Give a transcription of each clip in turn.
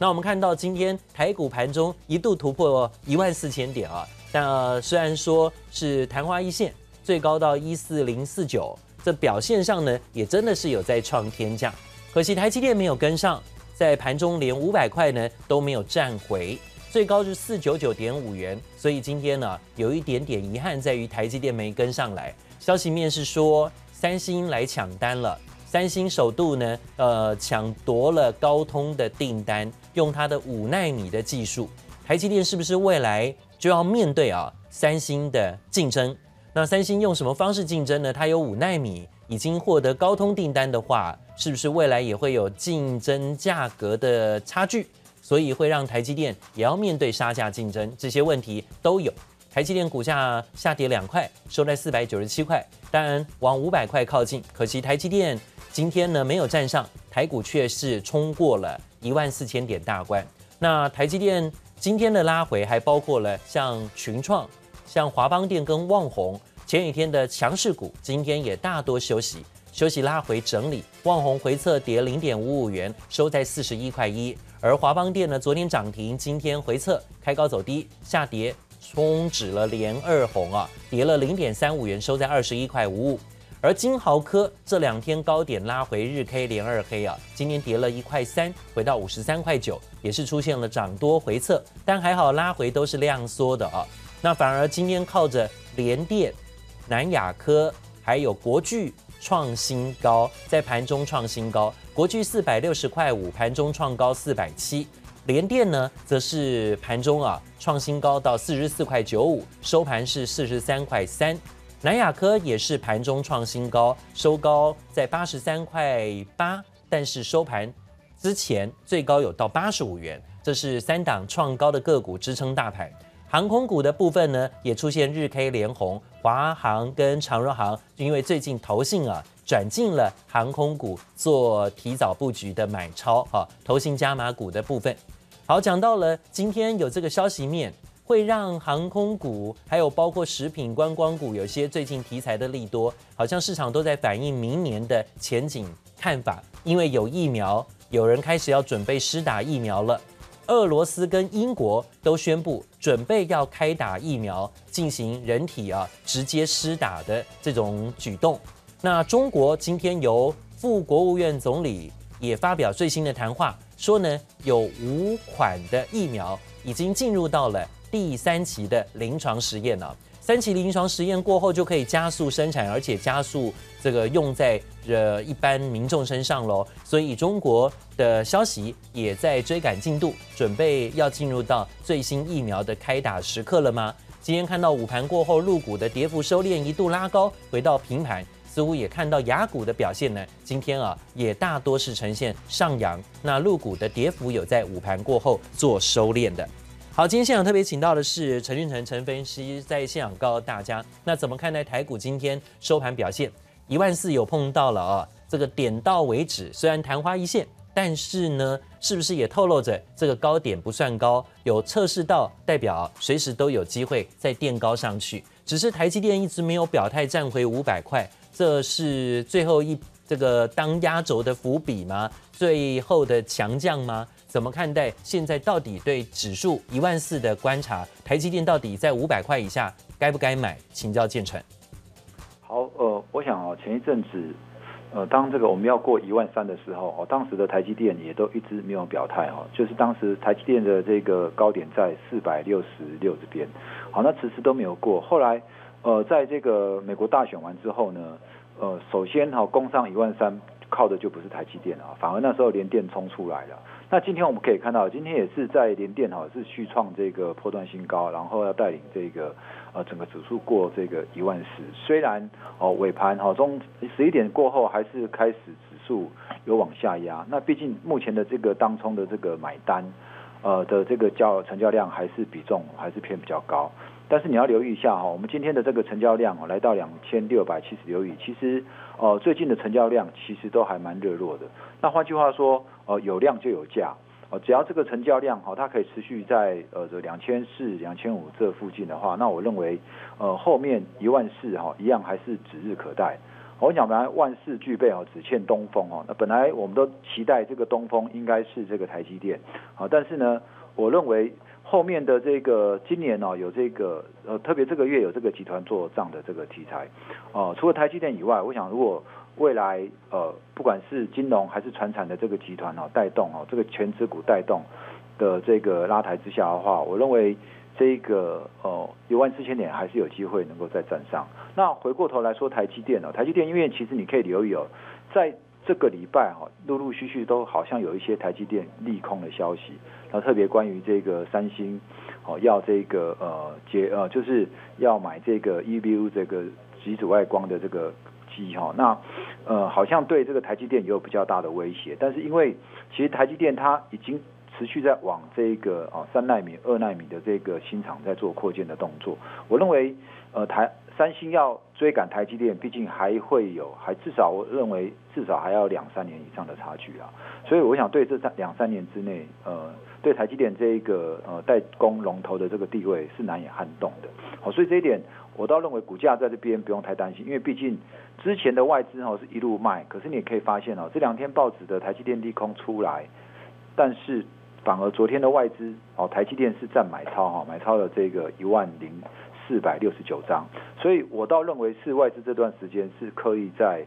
那我们看到今天台股盘中一度突破一万四千点啊，但、呃、虽然说是昙花一现，最高到一四零四九，这表现上呢也真的是有在创天价，可惜台积电没有跟上，在盘中连五百块呢都没有站回。最高是四九九点五元，所以今天呢有一点点遗憾在于台积电没跟上来。消息面是说三星来抢单了，三星首度呢呃抢夺了高通的订单，用它的五纳米的技术，台积电是不是未来就要面对啊三星的竞争？那三星用什么方式竞争呢？它有五纳米已经获得高通订单的话，是不是未来也会有竞争价格的差距？所以会让台积电也要面对杀价竞争，这些问题都有。台积电股价下跌两块，收在四百九十七块，当然往五百块靠近。可惜台积电今天呢没有站上，台股却是冲过了一万四千点大关。那台积电今天的拉回还包括了像群创、像华邦电跟旺宏，前几天的强势股，今天也大多休息。休息拉回整理，旺宏回测跌零点五五元，收在四十一块一。而华邦电呢，昨天涨停，今天回测开高走低，下跌冲止了连二红啊，跌了零点三五元，收在二十一块五五。而金豪科这两天高点拉回日 K 连二黑啊，今天跌了一块三，回到五十三块九，也是出现了涨多回测，但还好拉回都是量缩的啊。那反而今天靠着联电、南亚科还有国巨。创新高，在盘中创新高，国巨四百六十块五，盘中创高四百七。联电呢，则是盘中啊创新高到四十四块九五，收盘是四十三块三。南亚科也是盘中创新高，收高在八十三块八，但是收盘之前最高有到八十五元，这是三档创高的个股支撑大盘。航空股的部分呢，也出现日 K 连红，华航跟长荣航，因为最近投信啊转进了航空股做提早布局的买超哈，投信加码股的部分。好，讲到了今天有这个消息面，会让航空股还有包括食品观光股有些最近题材的利多，好像市场都在反映明年的前景看法，因为有疫苗，有人开始要准备施打疫苗了。俄罗斯跟英国都宣布准备要开打疫苗，进行人体啊直接施打的这种举动。那中国今天由副国务院总理也发表最新的谈话，说呢有五款的疫苗已经进入到了第三期的临床实验了。三期临床实验过后，就可以加速生产，而且加速这个用在呃一般民众身上喽。所以中国的消息也在追赶进度，准备要进入到最新疫苗的开打时刻了吗？今天看到午盘过后，陆股的跌幅收敛，一度拉高，回到平盘，似乎也看到雅股的表现呢。今天啊，也大多是呈现上扬，那陆股的跌幅有在午盘过后做收敛的。好，今天现场特别请到的是陈俊成陈分析，在现场告诉大家，那怎么看待台股今天收盘表现？一万四有碰到了啊，这个点到为止，虽然昙花一现，但是呢，是不是也透露着这个高点不算高，有测试到，代表随时都有机会再垫高上去。只是台积电一直没有表态站回五百块，这是最后一这个当压轴的伏笔吗？最后的强将吗？怎么看待现在到底对指数一万四的观察？台积电到底在五百块以下该不该买？请教建成。好，呃，我想哦，前一阵子，呃，当这个我们要过一万三的时候，哦，当时的台积电也都一直没有表态哦，就是当时台积电的这个高点在四百六十六这边，好，那迟迟都没有过。后来，呃，在这个美国大选完之后呢，呃，首先哈攻上一万三，靠的就不是台积电啊，反而那时候联电冲出来了。那今天我们可以看到，今天也是在联电哈，是续创这个波段新高，然后要带领这个呃整个指数过这个一万四。虽然哦尾盘哈中十一点过后还是开始指数有往下压，那毕竟目前的这个当冲的这个买单呃的这个交成交量还是比重还是偏比较高。但是你要留意一下哈，我们今天的这个成交量哦来到两千六百七十六亿，其实呃最近的成交量其实都还蛮热络的。那换句话说。哦，有量就有价，哦，只要这个成交量哈，它可以持续在呃这两千四、两千五这附近的话，那我认为呃后面一万四哈一样还是指日可待，我讲本来万事俱备哦，只欠东风哦。那本来我们都期待这个东风应该是这个台积电，好，但是呢，我认为后面的这个今年哦，有这个呃，特别这个月有这个集团做账的这个题材哦。除了台积电以外，我想如果未来呃，不管是金融还是传产的这个集团哦，带动哦，这个权值股带动的这个拉抬之下的话，我认为。这个呃一万四千点还是有机会能够再站上。那回过头来说台积电哦，台积电因为其实你可以留意哦，在这个礼拜哈，陆陆续续都好像有一些台积电利空的消息。那特别关于这个三星哦要这个呃接呃就是要买这个 EBU 这个极紫外光的这个机哈，那呃好像对这个台积电也有比较大的威胁。但是因为其实台积电它已经。持续在往这个啊三纳米、二纳米的这个新厂在做扩建的动作。我认为，呃台三星要追赶台积电，毕竟还会有，还至少我认为至少还要两三年以上的差距啊。所以我想对这三两三年之内，呃，对台积电这一个呃代工龙头的这个地位是难以撼动的。好，所以这一点我倒认为股价在这边不用太担心，因为毕竟之前的外资哈是一路卖，可是你也可以发现哦，这两天报纸的台积电利空出来，但是。反而昨天的外资哦，台积电是占买超哈，买超了这个一万零四百六十九张，所以我倒认为是外资这段时间是刻意在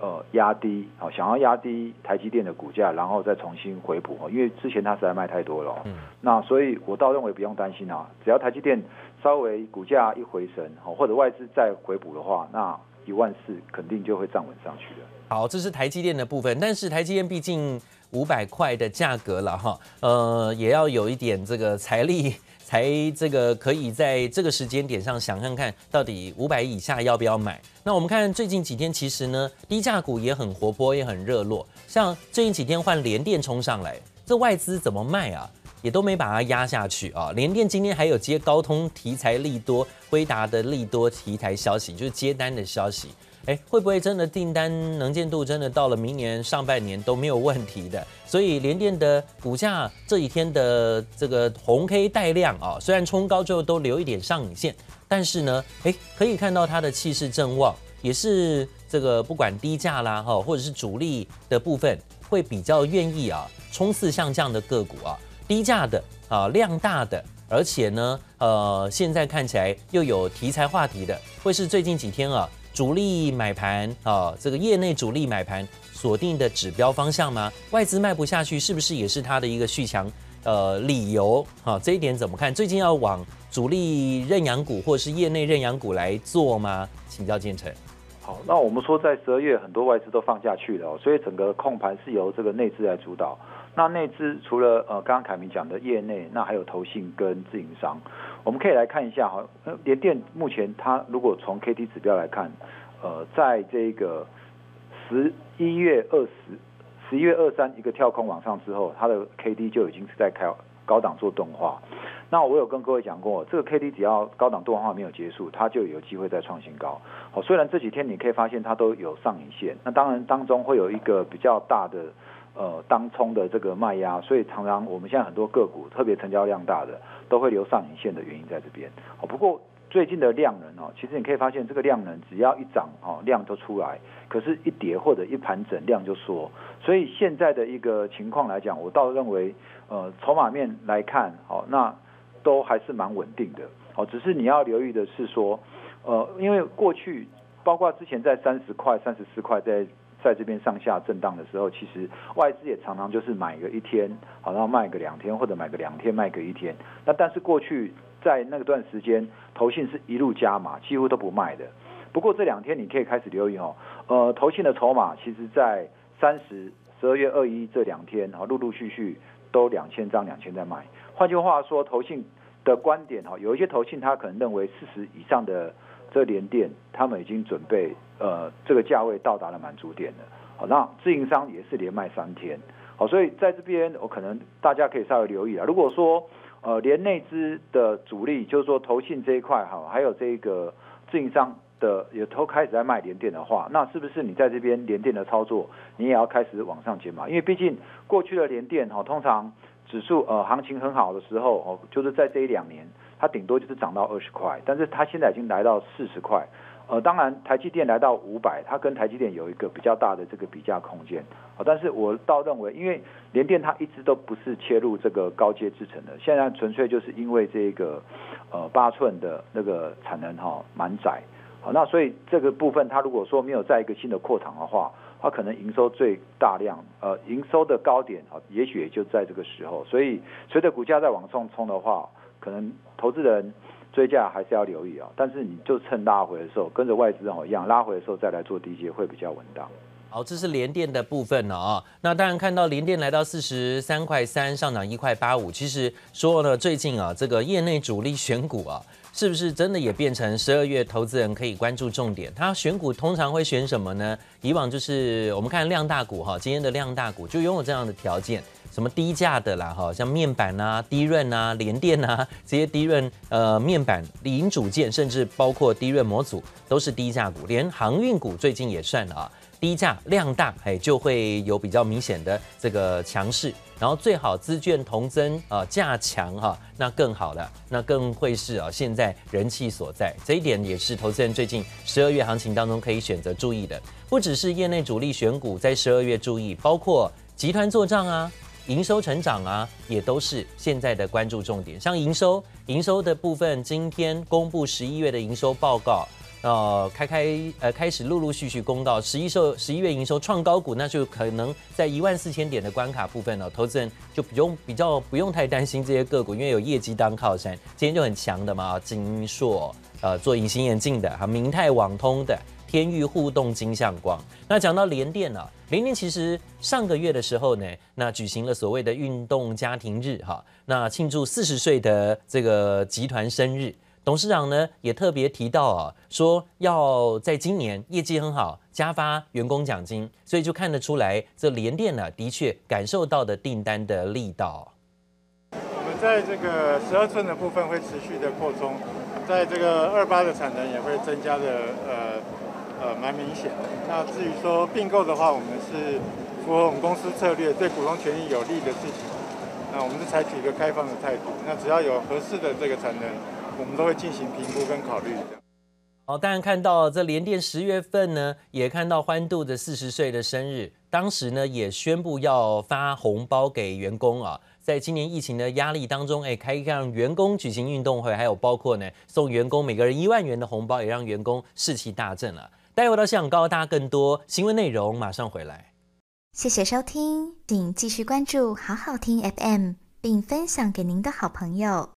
呃压低哦，想要压低台积电的股价，然后再重新回补哦，因为之前它实在卖太多了，嗯，那所以我倒认为不用担心啊，只要台积电稍微股价一回升哦，或者外资再回补的话，那一万四肯定就会站稳上去了。好，这是台积电的部分，但是台积电毕竟。五百块的价格了哈，呃，也要有一点这个财力，才这个可以在这个时间点上想看看到底五百以下要不要买。那我们看最近几天，其实呢，低价股也很活泼，也很热络。像最近几天换联电冲上来，这外资怎么卖啊？也都没把它压下去啊。联电今天还有接高通题材利多，辉达的利多题材消息，就是接单的消息。哎，会不会真的订单能见度真的到了明年上半年都没有问题的？所以联电的股价这几天的这个红 K 带量啊，虽然冲高之后都留一点上影线，但是呢，哎，可以看到它的气势正旺，也是这个不管低价啦哈，或者是主力的部分会比较愿意啊冲刺像这样的个股啊，低价的啊量大的，而且呢，呃，现在看起来又有题材话题的，会是最近几天啊。主力买盘啊，这个业内主力买盘锁定的指标方向吗？外资卖不下去，是不是也是它的一个续强呃理由？哈，这一点怎么看？最近要往主力认养股或是业内认养股来做吗？请教建成。好，那我们说在十二月很多外资都放下去了，所以整个控盘是由这个内资来主导。那内资除了呃刚刚凯明讲的业内，那还有投信跟自营商。我们可以来看一下哈，联电目前它如果从 K D 指标来看，呃，在这个十一月二十、十一月二三一个跳空往上之后，它的 K D 就已经是在开高档做钝化。那我有跟各位讲过，这个 K D 只要高档钝化没有结束，它就有机会再创新高。好，虽然这几天你可以发现它都有上影线，那当然当中会有一个比较大的呃当冲的这个卖压，所以常常我们现在很多个股，特别成交量大的。都会留上影线的原因在这边。哦，不过最近的量能哦，其实你可以发现这个量能只要一涨哦，量就出来，可是，一跌或者一盘整量就缩。所以现在的一个情况来讲，我倒认为，呃，筹码面来看，哦，那都还是蛮稳定的。哦，只是你要留意的是说，呃，因为过去包括之前在三十块、三十四块在。在这边上下震荡的时候，其实外资也常常就是买个一天，好，然后卖个两天，或者买个两天卖个一天。那但是过去在那段时间，投信是一路加码，几乎都不卖的。不过这两天你可以开始留意哦，呃，投信的筹码其实在三十、十二月二一这两天，啊，陆陆续续都两千张、两千在卖。换句话说，投信的观点哈，有一些投信他可能认为四十以上的。这连电，他们已经准备，呃，这个价位到达了满足点了。好，那自营商也是连卖三天。好，所以在这边，我可能大家可以稍微留意啊。如果说，呃，连内资的主力，就是说投信这一块哈，还有这个自营商的也都开始在卖连电的话，那是不是你在这边连电的操作，你也要开始往上减码？因为毕竟过去的连电哈，通常指数呃行情很好的时候哦，就是在这一两年。它顶多就是涨到二十块，但是它现在已经来到四十块，呃，当然台积电来到五百，它跟台积电有一个比较大的这个比价空间。好，但是我倒认为，因为联电它一直都不是切入这个高阶制程的，现在纯粹就是因为这个呃八寸的那个产能哈蛮窄。好，那所以这个部分它如果说没有再一个新的扩厂的话，它可能营收最大量，呃，营收的高点啊，也许也就在这个时候。所以随着股价再往上冲的话，可能投资人追价还是要留意啊。但是你就趁拉回的时候，跟着外资哦一样，拉回的时候再来做低接会比较稳当。好，这是联电的部分了啊。那当然看到联电来到四十三块三，上涨一块八五。其实说呢，最近啊，这个业内主力选股啊。是不是真的也变成十二月投资人可以关注重点？他选股通常会选什么呢？以往就是我们看量大股哈，今天的量大股就拥有这样的条件，什么低价的啦哈，像面板啊、低润啊、联电啊 这些低润呃面板零组件，甚至包括低润模组都是低价股，连航运股最近也算了啊。低价量大，哎，就会有比较明显的这个强势，然后最好资券同增啊，价强哈，那更好了，那更会是啊现在人气所在，这一点也是投资人最近十二月行情当中可以选择注意的，不只是业内主力选股在十二月注意，包括集团作账啊，营收成长啊，也都是现在的关注重点。像营收，营收的部分，今天公布十一月的营收报告。呃，开开呃，开始陆陆续续公告十一收十一月营收创高股，那就可能在一万四千点的关卡部分呢，投资人就不用比较不用太担心这些个股，因为有业绩当靠山，今天就很强的嘛，金硕呃做隐形眼镜的，哈，明泰网通的，天域互动金像光。那讲到联电呢，联电其实上个月的时候呢，那举行了所谓的运动家庭日哈，那庆祝四十岁的这个集团生日。董事长呢也特别提到啊，说要在今年业绩很好，加发员工奖金，所以就看得出来，这联电呢的确感受到的订单的力道。我们在这个十二寸的部分会持续的扩充，在这个二八的产能也会增加的呃呃蛮明显的。那至于说并购的话，我们是符合我们公司策略，对股东权益有利的事情，那我们是采取一个开放的态度。那只要有合适的这个产能。我们都会进行评估跟考虑的。好，当然看到这联电十月份呢，也看到欢度的四十岁的生日，当时呢也宣布要发红包给员工啊。在今年疫情的压力当中，哎，可以让员工举行运动会，还有包括呢送员工每个人一万元的红包，也让员工士气大振了。待会到现场告诉大家更多新闻内容，马上回来。谢谢收听，请继续关注好好听 FM，并分享给您的好朋友。